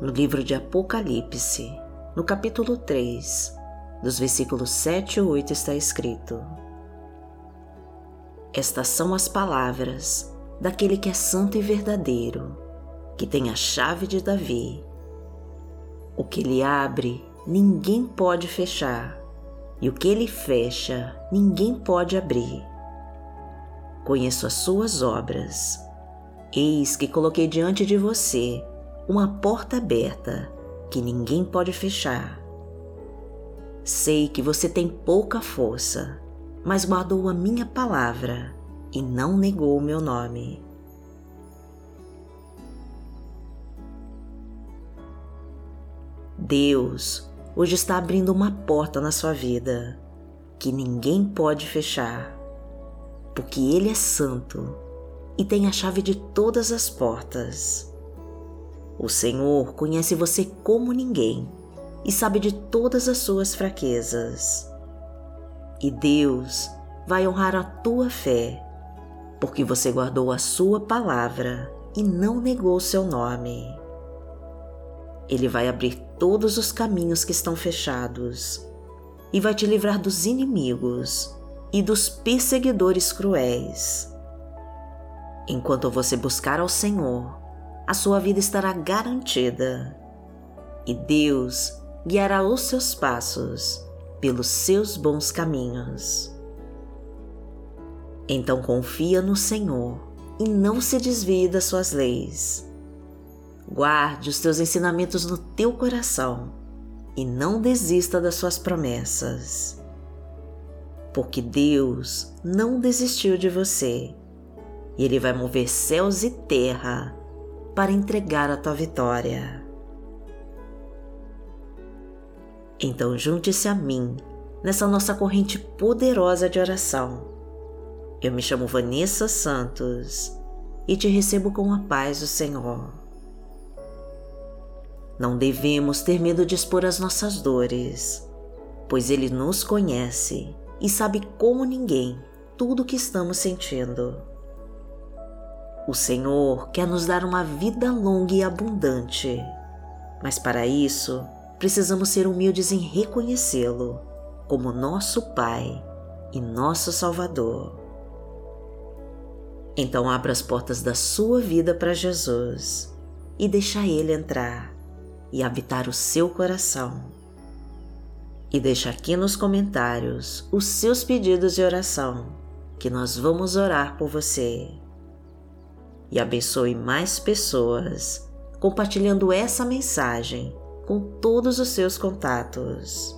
no livro de Apocalipse, no capítulo 3, dos versículos 7 e 8 está escrito: Estas são as palavras daquele que é santo e verdadeiro, que tem a chave de Davi. O que ele abre, ninguém pode fechar, e o que ele fecha, ninguém pode abrir. Conheço as suas obras. Eis que coloquei diante de você uma porta aberta que ninguém pode fechar. Sei que você tem pouca força, mas guardou a minha palavra e não negou o meu nome. Deus hoje está abrindo uma porta na sua vida que ninguém pode fechar, porque Ele é santo e tem a chave de todas as portas. O Senhor conhece você como ninguém e sabe de todas as suas fraquezas. E Deus vai honrar a tua fé, porque você guardou a sua palavra e não negou seu nome. Ele vai abrir todos os caminhos que estão fechados e vai te livrar dos inimigos e dos perseguidores cruéis. Enquanto você buscar ao Senhor, a sua vida estará garantida e Deus guiará os seus passos pelos seus bons caminhos. Então confia no Senhor e não se desvie das suas leis Guarde os teus ensinamentos no teu coração e não desista das suas promessas. Porque Deus não desistiu de você e Ele vai mover céus e terra para entregar a tua vitória. Então junte-se a mim nessa nossa corrente poderosa de oração. Eu me chamo Vanessa Santos e te recebo com a paz do Senhor. Não devemos ter medo de expor as nossas dores, pois Ele nos conhece e sabe como ninguém tudo o que estamos sentindo. O Senhor quer nos dar uma vida longa e abundante, mas para isso precisamos ser humildes em reconhecê-lo como nosso Pai e nosso Salvador. Então abra as portas da sua vida para Jesus e deixa Ele entrar e habitar o seu coração. E deixa aqui nos comentários os seus pedidos de oração, que nós vamos orar por você. E abençoe mais pessoas compartilhando essa mensagem com todos os seus contatos.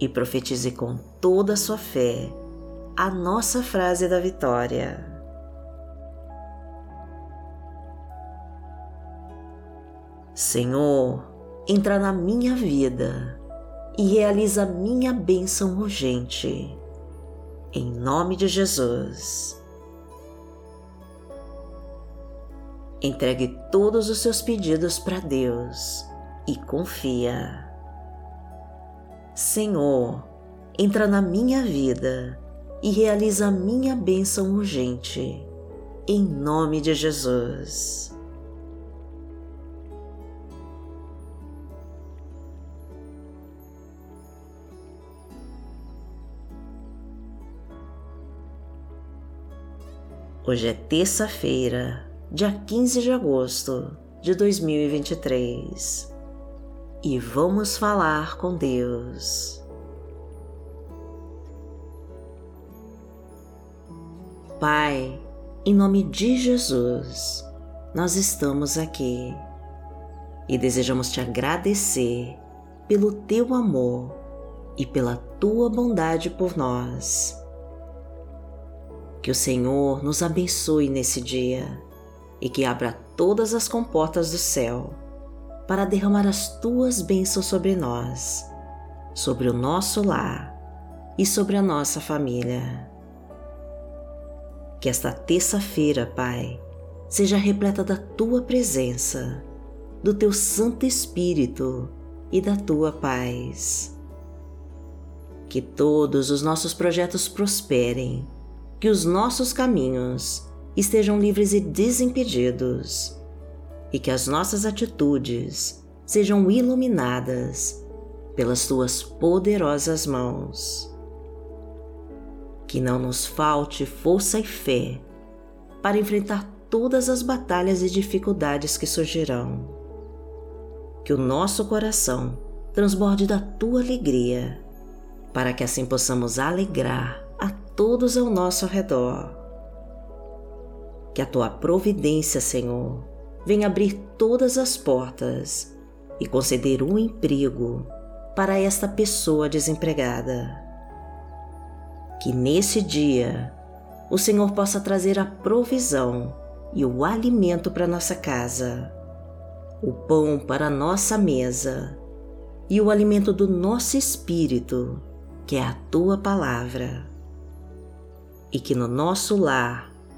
E profetize com toda a sua fé a nossa frase da vitória. Senhor, entra na minha vida e realiza minha bênção urgente. Em nome de Jesus. Entregue todos os seus pedidos para Deus e confia. Senhor, entra na minha vida e realiza minha bênção urgente. Em nome de Jesus. Hoje é terça-feira, dia 15 de agosto de 2023 e vamos falar com Deus. Pai, em nome de Jesus, nós estamos aqui e desejamos te agradecer pelo teu amor e pela tua bondade por nós. Que o Senhor nos abençoe nesse dia e que abra todas as comportas do céu para derramar as tuas bênçãos sobre nós, sobre o nosso lar e sobre a nossa família. Que esta terça-feira, Pai, seja repleta da tua presença, do teu Santo Espírito e da tua paz. Que todos os nossos projetos prosperem que os nossos caminhos estejam livres e desimpedidos e que as nossas atitudes sejam iluminadas pelas tuas poderosas mãos. Que não nos falte força e fé para enfrentar todas as batalhas e dificuldades que surgirão. Que o nosso coração transborde da tua alegria, para que assim possamos alegrar a todos ao nosso redor. Que a tua providência, Senhor, venha abrir todas as portas e conceder um emprego para esta pessoa desempregada. Que nesse dia o Senhor possa trazer a provisão e o alimento para nossa casa, o pão para nossa mesa e o alimento do nosso espírito, que é a tua palavra. E que no nosso lar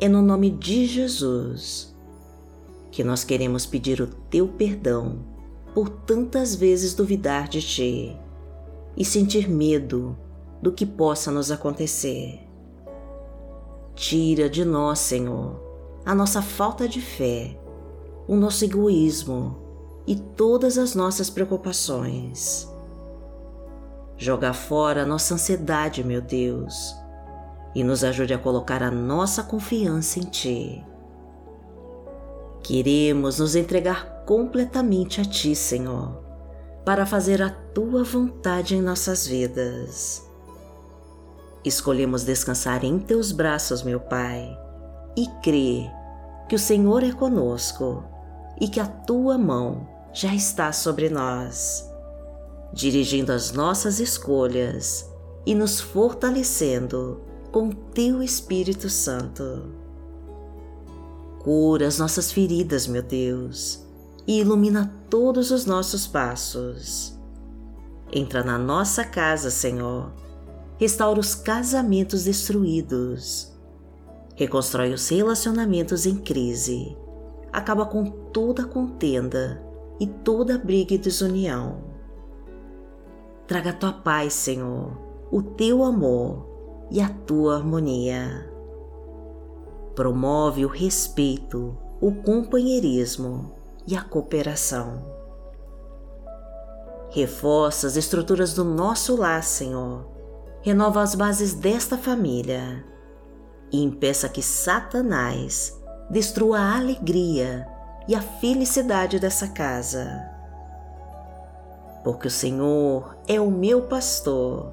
é no nome de Jesus que nós queremos pedir o Teu perdão por tantas vezes duvidar de Ti e sentir medo do que possa nos acontecer. Tira de nós, Senhor, a nossa falta de fé, o nosso egoísmo e todas as nossas preocupações. Joga fora a nossa ansiedade, meu Deus, e nos ajude a colocar a nossa confiança em Ti. Queremos nos entregar completamente a Ti, Senhor, para fazer a Tua vontade em nossas vidas. Escolhemos descansar em teus braços, meu Pai, e crer que o Senhor é conosco e que a tua mão já está sobre nós, dirigindo as nossas escolhas e nos fortalecendo com teu Espírito Santo. Cura as nossas feridas, meu Deus, e ilumina todos os nossos passos. Entra na nossa casa, Senhor restaura os casamentos destruídos, reconstrói os relacionamentos em crise, acaba com toda contenda e toda briga e desunião. Traga a tua paz, Senhor, o teu amor e a tua harmonia. Promove o respeito, o companheirismo e a cooperação. Reforça as estruturas do nosso lar, Senhor renova as bases desta família e impeça que Satanás destrua a alegria e a felicidade dessa casa. Porque o Senhor é o meu pastor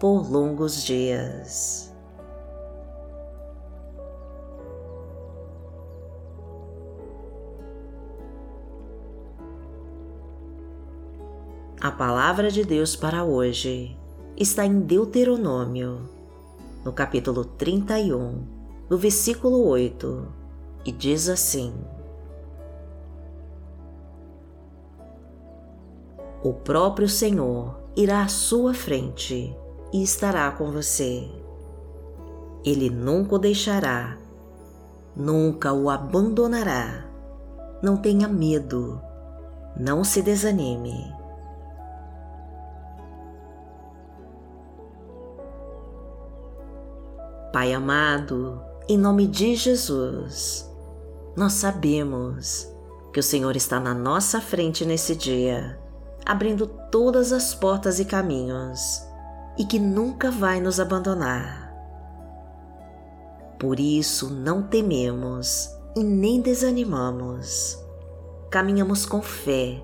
por longos dias. A palavra de Deus para hoje está em Deuteronômio, no capítulo 31, no versículo 8, e diz assim: O próprio Senhor irá à sua frente e estará com você. Ele nunca o deixará, nunca o abandonará. Não tenha medo, não se desanime. Pai amado, em nome de Jesus, nós sabemos que o Senhor está na nossa frente nesse dia, abrindo todas as portas e caminhos, e que nunca vai nos abandonar. Por isso não tememos e nem desanimamos. Caminhamos com fé,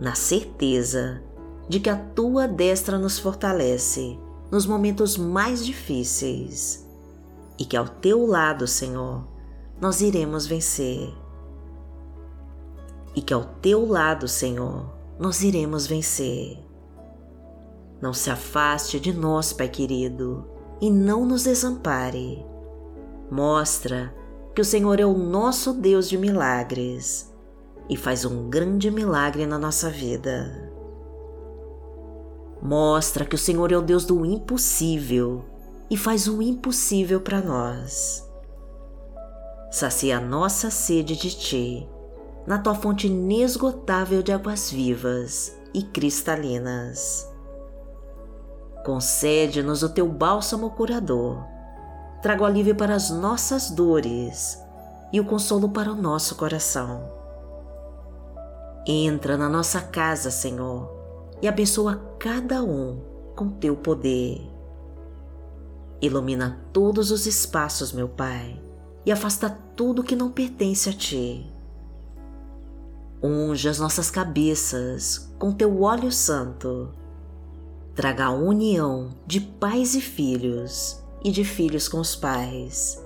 na certeza de que a tua destra nos fortalece nos momentos mais difíceis e que ao teu lado, Senhor, nós iremos vencer. E que ao teu lado, Senhor, nós iremos vencer. Não se afaste de nós, Pai querido, e não nos desampare. Mostra que o Senhor é o nosso Deus de milagres e faz um grande milagre na nossa vida. Mostra que o Senhor é o Deus do impossível e faz o impossível para nós. Sacia a nossa sede de Ti, na Tua fonte inesgotável de águas vivas e cristalinas. Concede-nos o Teu bálsamo curador, traga o alívio para as nossas dores e o consolo para o nosso coração. Entra na nossa casa, Senhor, e abençoa cada um com Teu poder Ilumina todos os espaços, meu Pai, e afasta tudo que não pertence a Ti. Unge as nossas cabeças com Teu óleo santo. Traga a união de pais e filhos e de filhos com os pais,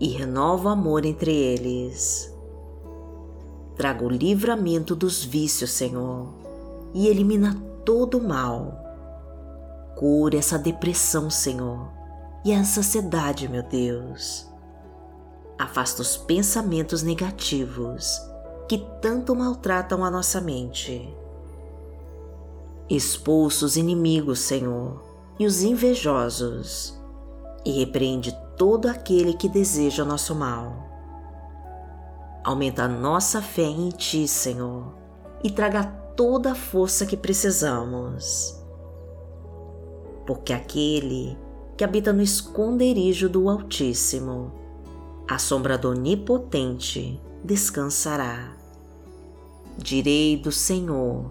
e renova o amor entre eles. Traga o livramento dos vícios, Senhor, e elimina todo o mal. Cure essa depressão, Senhor, e a ansiedade, meu Deus. Afasta os pensamentos negativos que tanto maltratam a nossa mente. Expulsa os inimigos, Senhor, e os invejosos, e repreende todo aquele que deseja o nosso mal. Aumenta a nossa fé em Ti, Senhor, e traga toda a força que precisamos. Porque aquele que habita no esconderijo do Altíssimo, a sombra do Onipotente descansará. Direi do Senhor,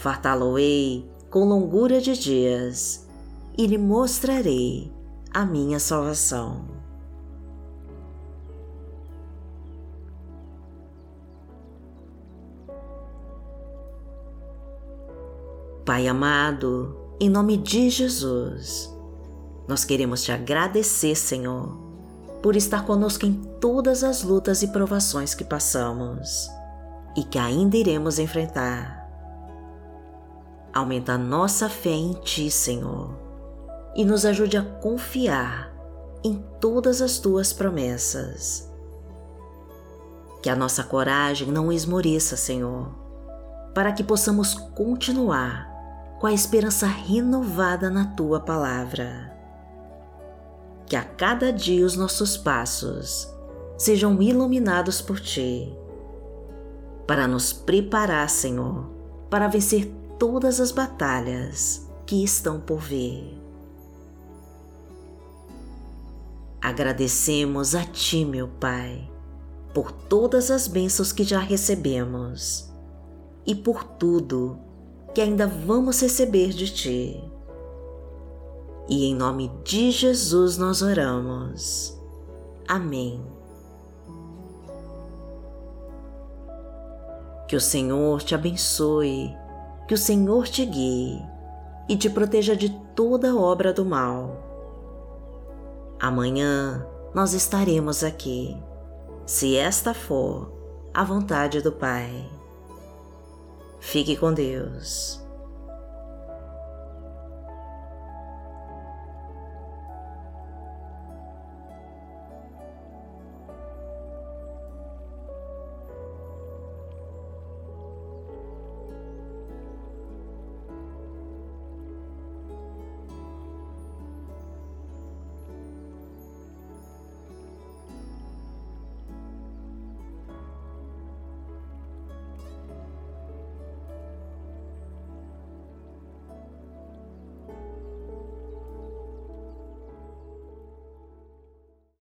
Fartá-lo-ei com longura de dias e lhe mostrarei a minha salvação. Pai amado, em nome de Jesus, nós queremos te agradecer, Senhor, por estar conosco em todas as lutas e provações que passamos e que ainda iremos enfrentar. Aumenta a nossa fé em Ti, Senhor, e nos ajude a confiar em todas as Tuas promessas. Que a nossa coragem não esmoreça, Senhor, para que possamos continuar com a esperança renovada na Tua palavra. Que a cada dia os nossos passos sejam iluminados por Ti, para nos preparar, Senhor, para vencer todas as batalhas que estão por vir. Agradecemos a Ti, meu Pai, por todas as bênçãos que já recebemos e por tudo que ainda vamos receber de Ti. E em nome de Jesus nós oramos. Amém. Que o Senhor te abençoe que o Senhor te guie e te proteja de toda obra do mal. Amanhã nós estaremos aqui, se esta for a vontade do Pai. Fique com Deus.